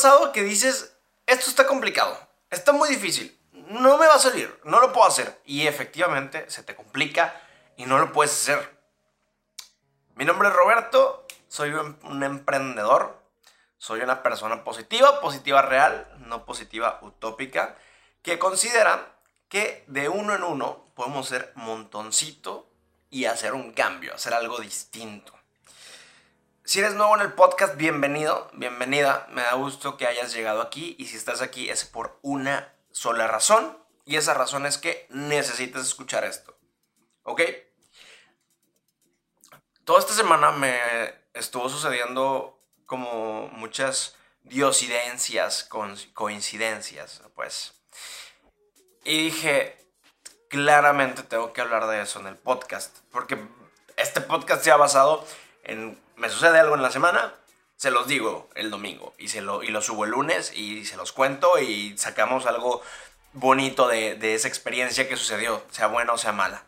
pasado que dices, esto está complicado, está muy difícil, no me va a salir, no lo puedo hacer? Y efectivamente se te complica y no lo puedes hacer. Mi nombre es Roberto, soy un emprendedor, soy una persona positiva, positiva real, no positiva utópica, que considera que de uno en uno podemos ser montoncito y hacer un cambio, hacer algo distinto. Si eres nuevo en el podcast, bienvenido, bienvenida. Me da gusto que hayas llegado aquí y si estás aquí es por una sola razón y esa razón es que necesitas escuchar esto. ¿Ok? Toda esta semana me estuvo sucediendo como muchas diosidencias, coincidencias, pues. Y dije, claramente tengo que hablar de eso en el podcast, porque este podcast se ha basado me sucede algo en la semana, se los digo el domingo y, se lo, y lo subo el lunes y se los cuento y sacamos algo bonito de, de esa experiencia que sucedió, sea buena o sea mala.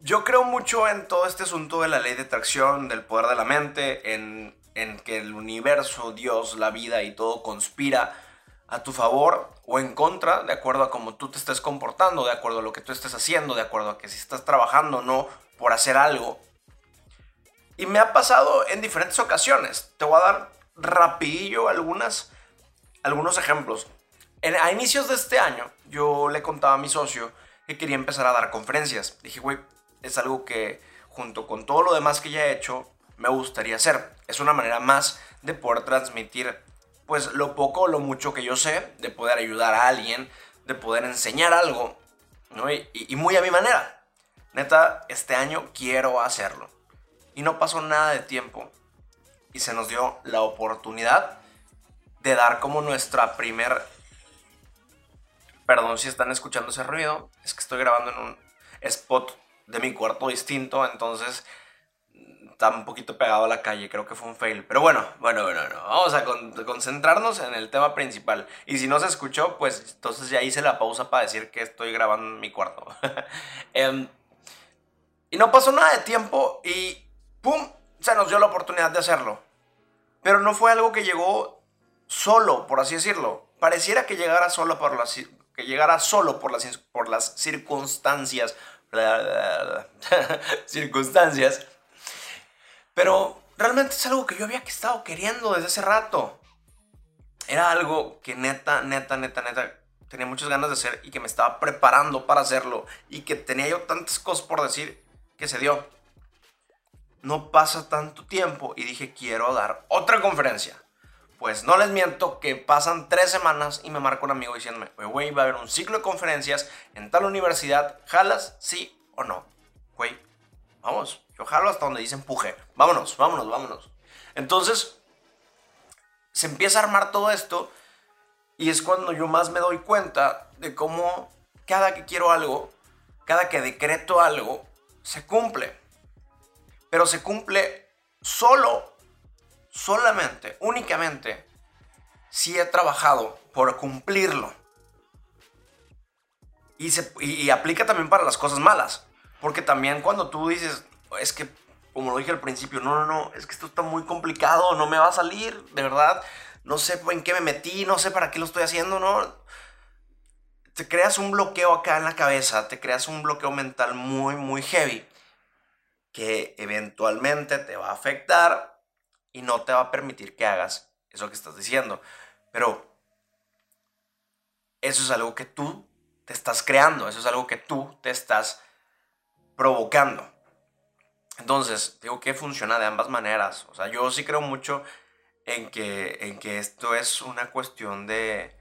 Yo creo mucho en todo este asunto de la ley de atracción, del poder de la mente, en, en que el universo, Dios, la vida y todo conspira a tu favor o en contra, de acuerdo a cómo tú te estés comportando, de acuerdo a lo que tú estés haciendo, de acuerdo a que si estás trabajando o no por hacer algo. Y me ha pasado en diferentes ocasiones. Te voy a dar rapidillo algunas, algunos ejemplos. a inicios de este año, yo le contaba a mi socio que quería empezar a dar conferencias. Dije, güey, es algo que junto con todo lo demás que ya he hecho, me gustaría hacer. Es una manera más de poder transmitir, pues, lo poco o lo mucho que yo sé, de poder ayudar a alguien, de poder enseñar algo, ¿no? y muy a mi manera. Neta, este año quiero hacerlo. Y no pasó nada de tiempo. Y se nos dio la oportunidad de dar como nuestra primer... Perdón si están escuchando ese ruido. Es que estoy grabando en un spot de mi cuarto distinto. Entonces está un poquito pegado a la calle. Creo que fue un fail. Pero bueno, bueno, bueno, Vamos a concentrarnos en el tema principal. Y si no se escuchó, pues entonces ya hice la pausa para decir que estoy grabando en mi cuarto. eh, y no pasó nada de tiempo y ¡pum! Se nos dio la oportunidad de hacerlo. Pero no fue algo que llegó solo, por así decirlo. Pareciera que llegara solo por las, que llegara solo por las, por las circunstancias. circunstancias. Pero realmente es algo que yo había estado queriendo desde hace rato. Era algo que neta, neta, neta, neta tenía muchas ganas de hacer y que me estaba preparando para hacerlo y que tenía yo tantas cosas por decir que se dio. No pasa tanto tiempo y dije, quiero dar otra conferencia. Pues no les miento que pasan tres semanas y me marca un amigo diciéndome, güey, va a haber un ciclo de conferencias en tal universidad, ¿jalas? Sí o no. Güey, vamos, yo jalo hasta donde dice empuje. Vámonos, vámonos, vámonos. Entonces, se empieza a armar todo esto y es cuando yo más me doy cuenta de cómo cada que quiero algo, cada que decreto algo, se cumple. Pero se cumple solo, solamente, únicamente, si he trabajado por cumplirlo. Y, se, y, aplica también para las cosas malas. Porque también cuando tú dices, es que, como lo dije al principio, no, no, no, es que esto está muy complicado, no me va a salir, de verdad, no sé en qué me metí, no sé para qué lo estoy haciendo, no. Te creas un bloqueo acá en la cabeza, te creas un bloqueo mental muy, muy heavy que eventualmente te va a afectar y no te va a permitir que hagas eso que estás diciendo. Pero eso es algo que tú te estás creando, eso es algo que tú te estás provocando. Entonces, digo que funciona de ambas maneras. O sea, yo sí creo mucho en que, en que esto es una cuestión de,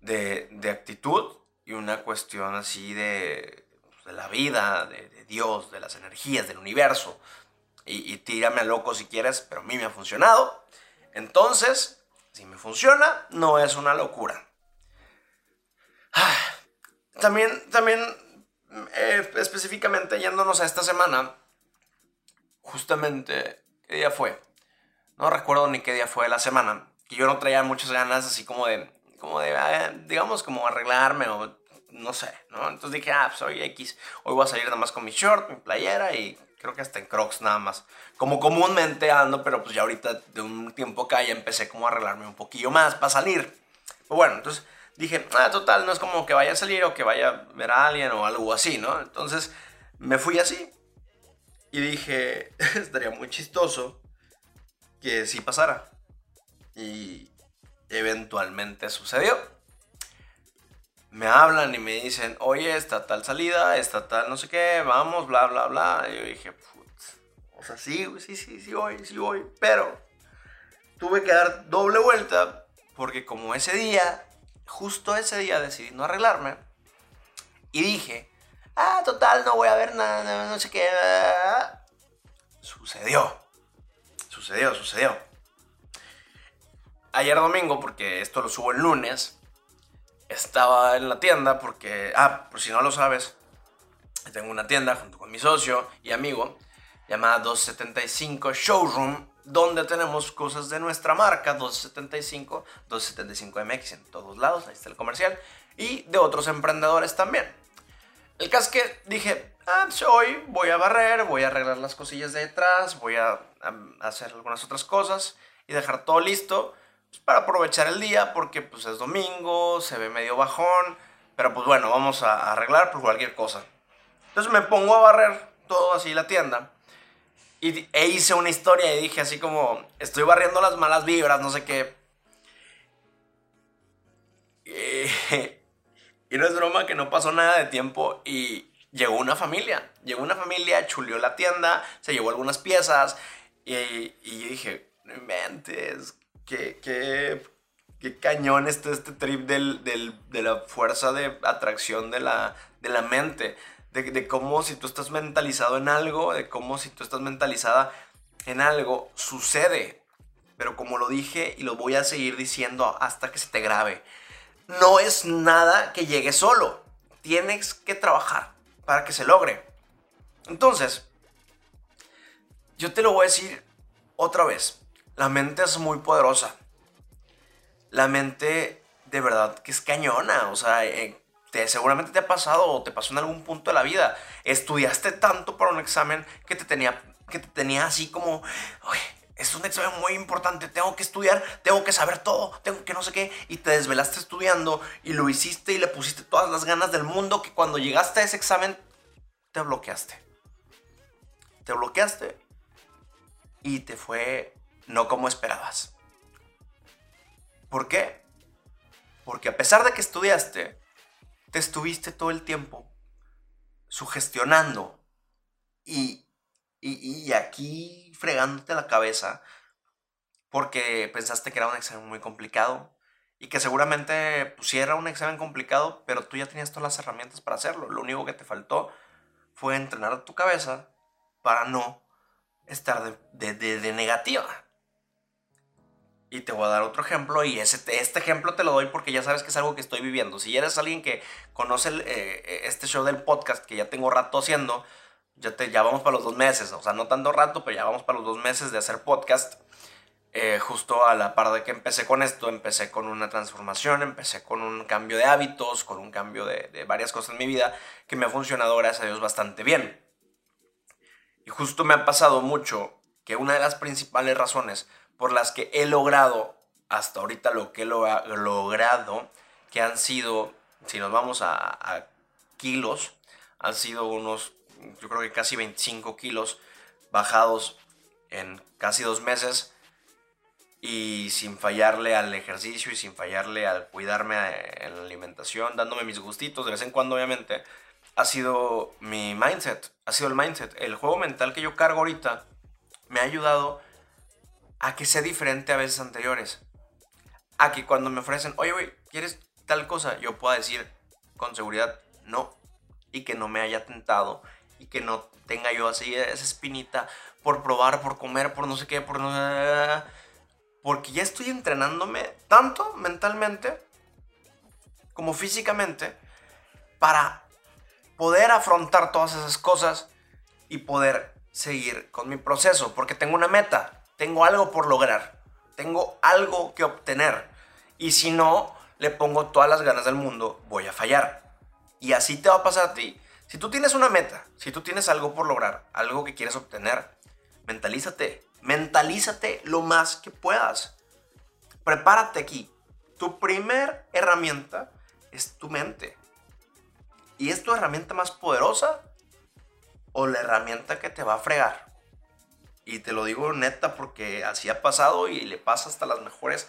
de, de actitud y una cuestión así de de la vida, de, Dios, de las energías, del universo. Y, tírame a loco si quieres, pero a mí me ha funcionado. Entonces, si me funciona, no es una locura. Ah, también, también eh, específicamente yéndonos a esta semana, justamente, ¿qué día fue? No recuerdo ni qué día fue la semana, que yo no traía muchas ganas así como de, como de, ah, digamos, como arreglarme o no sé, ¿no? Entonces dije, ah, soy pues, X, hoy voy a salir nada más con mi short, mi playera y creo que hasta en Crocs nada más. Como comúnmente ando, pero pues ya ahorita de un tiempo acá ya empecé como a arreglarme un poquillo más para salir. Pues bueno, entonces dije, ah, total, no es como que vaya a salir o que vaya a ver a alguien o algo así, ¿no? Entonces me fui así y dije, estaría muy chistoso que sí pasara. Y eventualmente sucedió. Me hablan y me dicen, oye, está tal salida, está tal no sé qué, vamos, bla, bla, bla. Y yo dije, putz, o sea, sí, sí, sí, sí voy, sí voy. Pero tuve que dar doble vuelta porque como ese día, justo ese día decidí no arreglarme. Y dije, ah, total, no voy a ver nada, no sé qué. Sucedió. Sucedió, sucedió. Ayer domingo, porque esto lo subo el lunes, estaba en la tienda porque, ah, por si no lo sabes, tengo una tienda junto con mi socio y amigo llamada 275 Showroom, donde tenemos cosas de nuestra marca, 275, 275 MX en todos lados, ahí está el comercial, y de otros emprendedores también. El caso es que dije, ah, hoy voy a barrer, voy a arreglar las cosillas de detrás, voy a, hacer algunas otras cosas y dejar todo listo pues, para aprovechar el día porque pues es domingo, se ve medio bajón, pero pues bueno, vamos a arreglar por cualquier cosa. Entonces me pongo a barrer todo así la tienda y, e hice una historia y dije así como, estoy barriendo las malas vibras, no sé qué. Y no es broma que no pasó nada de tiempo y llegó una familia. Llegó una familia, chuleó la tienda, se llevó algunas piezas y, y yo dije, no inventes, qué, qué, qué cañón está este trip del, del, de la fuerza de atracción de la, de la mente. De, de cómo si tú estás mentalizado en algo, de cómo si tú estás mentalizada en algo, sucede. Pero como lo dije y lo voy a seguir diciendo hasta que se te grabe no es nada que llegue solo. Tienes que trabajar para que se logre. Entonces, yo te lo voy a decir otra vez. La mente es muy poderosa. La mente de verdad que es cañona. O sea, eh, te, seguramente te ha pasado o te pasó en algún punto de la vida. Estudiaste tanto para un examen que te tenía, que te tenía así como, es un examen muy importante, tengo que estudiar, tengo que saber todo, tengo que no sé qué, y te desvelaste estudiando y lo hiciste y le pusiste todas las ganas del mundo que cuando llegaste a ese examen te bloqueaste. Te bloqueaste y te fue no como esperabas. ¿Por qué? Porque a pesar de que estudiaste, te estuviste todo el tiempo sugestionando y, y, y aquí fregándote la cabeza porque pensaste que era un examen muy complicado y que seguramente pusiera un examen complicado, pero tú ya tenías todas las herramientas para hacerlo. Lo único que te faltó fue entrenar tu cabeza para no estar de, de, negativa. Y te voy a dar otro ejemplo y este ejemplo te lo doy porque ya sabes que es algo que estoy viviendo. Si eres alguien que conoce eh, este show del podcast que ya tengo rato haciendo, ya, te, ya vamos para los dos meses, o sea, no tanto rato, pero ya vamos para los dos meses de hacer podcast. Eh, justo a la par de que empecé con esto, empecé con una transformación, empecé con un cambio de hábitos, con un cambio de, varias cosas en mi vida que me ha funcionado, gracias a Dios, bastante bien. Y justo me ha pasado mucho que una de las principales razones por las que he logrado hasta ahorita lo que he logrado, que han sido, si nos vamos a kilos, han sido unos yo creo que casi 25 kilos bajados en casi dos meses y sin fallarle al ejercicio y sin fallarle al cuidarme en la alimentación, dándome mis gustitos de vez en cuando obviamente, ha sido mi mindset, ha sido el mindset. El juego mental que yo cargo ahorita me ha ayudado a que sea diferente a veces anteriores. A que cuando me ofrecen, oye, güey, ¿quieres tal cosa? Yo pueda decir con seguridad no y que no me haya tentado y que no tenga yo así esa espinita por probar, por comer, por no sé qué, por no... Porque ya estoy entrenándome tanto mentalmente como físicamente para poder afrontar todas esas cosas y poder seguir con mi proceso. Porque tengo una meta, tengo algo por lograr, tengo algo que obtener. Y si no le pongo todas las ganas del mundo, voy a fallar. Y así te va a pasar a ti Si tú tienes una meta, si tú tienes algo por lograr, algo que quieres obtener, mentalízate, mentalízate lo más que puedas. Prepárate aquí. Tu primer herramienta es tu mente. ¿Y es tu herramienta más poderosa o la herramienta que te va a fregar? Y te lo digo neta porque así ha pasado y le pasa hasta las mejores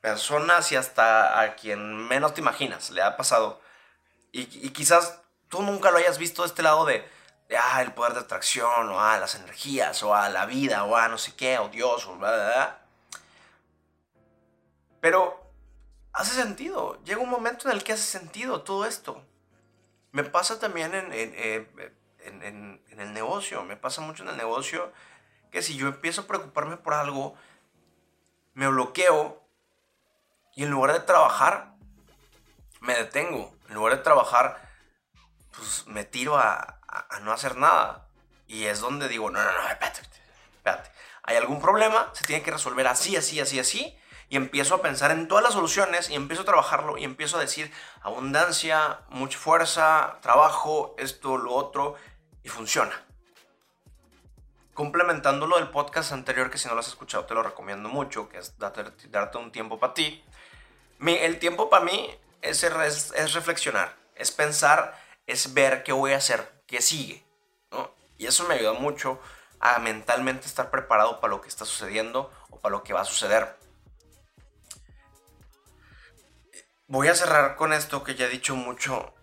personas y hasta a quien menos te imaginas. Le ha pasado. Y, quizás tú nunca lo hayas visto de este lado de, ah, el poder de atracción, o ah, las energías, o a la vida, o a no sé qué, o Dios, o bla, bla, bla. Pero hace sentido. Llega un momento en el que hace sentido todo esto. Me pasa también en, en, en, en el negocio. Me pasa mucho en el negocio que si yo empiezo a preocuparme por algo, me bloqueo y en lugar de trabajar, me detengo. En lugar de trabajar, pues me tiro a, no hacer nada. Y es donde digo, no, no, no, espérate, espérate. Hay algún problema, se tiene que resolver así, así, así, así. Y empiezo a pensar en todas las soluciones y empiezo a trabajarlo y empiezo a decir abundancia, mucha fuerza, trabajo, esto, lo otro. Y funciona complementando lo del podcast anterior, que si no lo has escuchado te lo recomiendo mucho, que es darte, un tiempo para ti. el tiempo para mí es, es, reflexionar, es pensar, es ver qué voy a hacer, qué sigue. Y eso me ayuda mucho a mentalmente estar preparado para lo que está sucediendo o para lo que va a suceder. Voy a cerrar con esto que ya he dicho mucho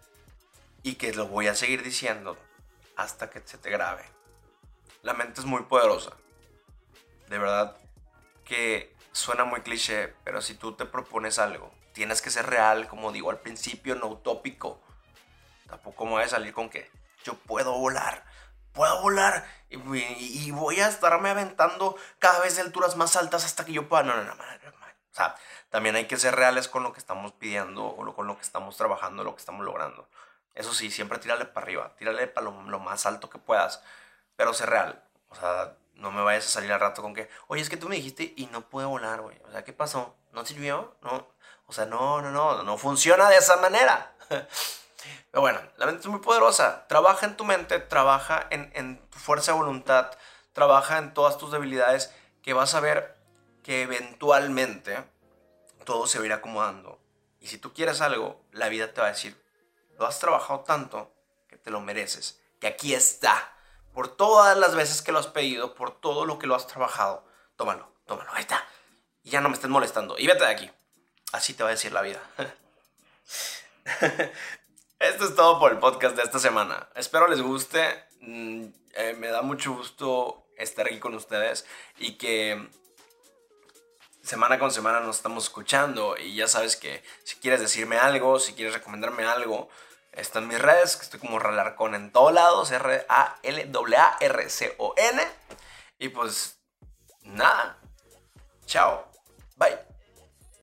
y que lo voy a seguir diciendo hasta que se te grabe la mente es muy poderosa. De verdad que suena muy cliché, pero si tú te propones algo, tienes que ser real, como digo al principio, no utópico. Tampoco me voy a salir con que yo puedo volar, puedo volar y, voy a estarme aventando cada vez de alturas más altas hasta que yo pueda. No, no, no, no, O sea, también hay que ser reales con lo que estamos pidiendo o con lo que estamos trabajando, lo que estamos logrando. Eso sí, siempre tírale para arriba, tírale para lo más alto que puedas pero sé real. O sea, no me vayas a salir al rato con que, oye, es que tú me dijiste y no pude volar, güey. O sea, ¿qué pasó? ¿No sirvió? No. O sea, no, no, no, no funciona de esa manera. Pero bueno, la mente es muy poderosa. Trabaja en tu mente, trabaja en, tu fuerza de voluntad, trabaja en todas tus debilidades, que vas a ver que eventualmente todo se va a ir acomodando. Y si tú quieres algo, la vida te va a decir, lo has trabajado tanto que te lo mereces, que aquí está por todas las veces que lo has pedido, por todo lo que lo has trabajado. Tómalo, tómalo, ahí está. Y ya no me estés molestando. Y vete de aquí. Así te va a decir la vida. Esto es todo por el podcast de esta semana. Espero les guste. Mm, eh, me da mucho gusto estar aquí con ustedes y que semana con semana nos estamos escuchando y ya sabes que si quieres decirme algo, si quieres recomendarme algo, están mis redes, que estoy como Ralarcon en todos lados, R-A-L-A-R-C-O-N. Y pues nada, chao, bye.